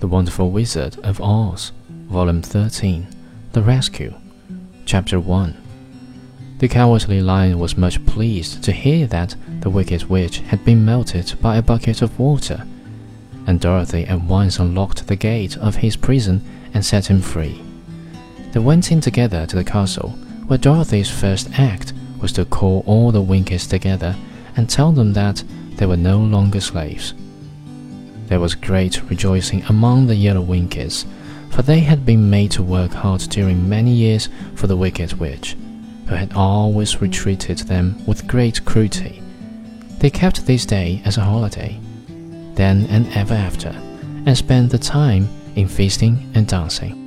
The Wonderful Wizard of Oz, Volume 13 The Rescue, Chapter 1 The Cowardly Lion was much pleased to hear that the Wicked Witch had been melted by a bucket of water, and Dorothy at once unlocked the gate of his prison and set him free. They went in together to the castle, where Dorothy's first act was to call all the Winkies together and tell them that they were no longer slaves. There was great rejoicing among the Yellow Winkies, for they had been made to work hard during many years for the Wicked Witch, who had always treated them with great cruelty. They kept this day as a holiday, then and ever after, and spent the time in feasting and dancing.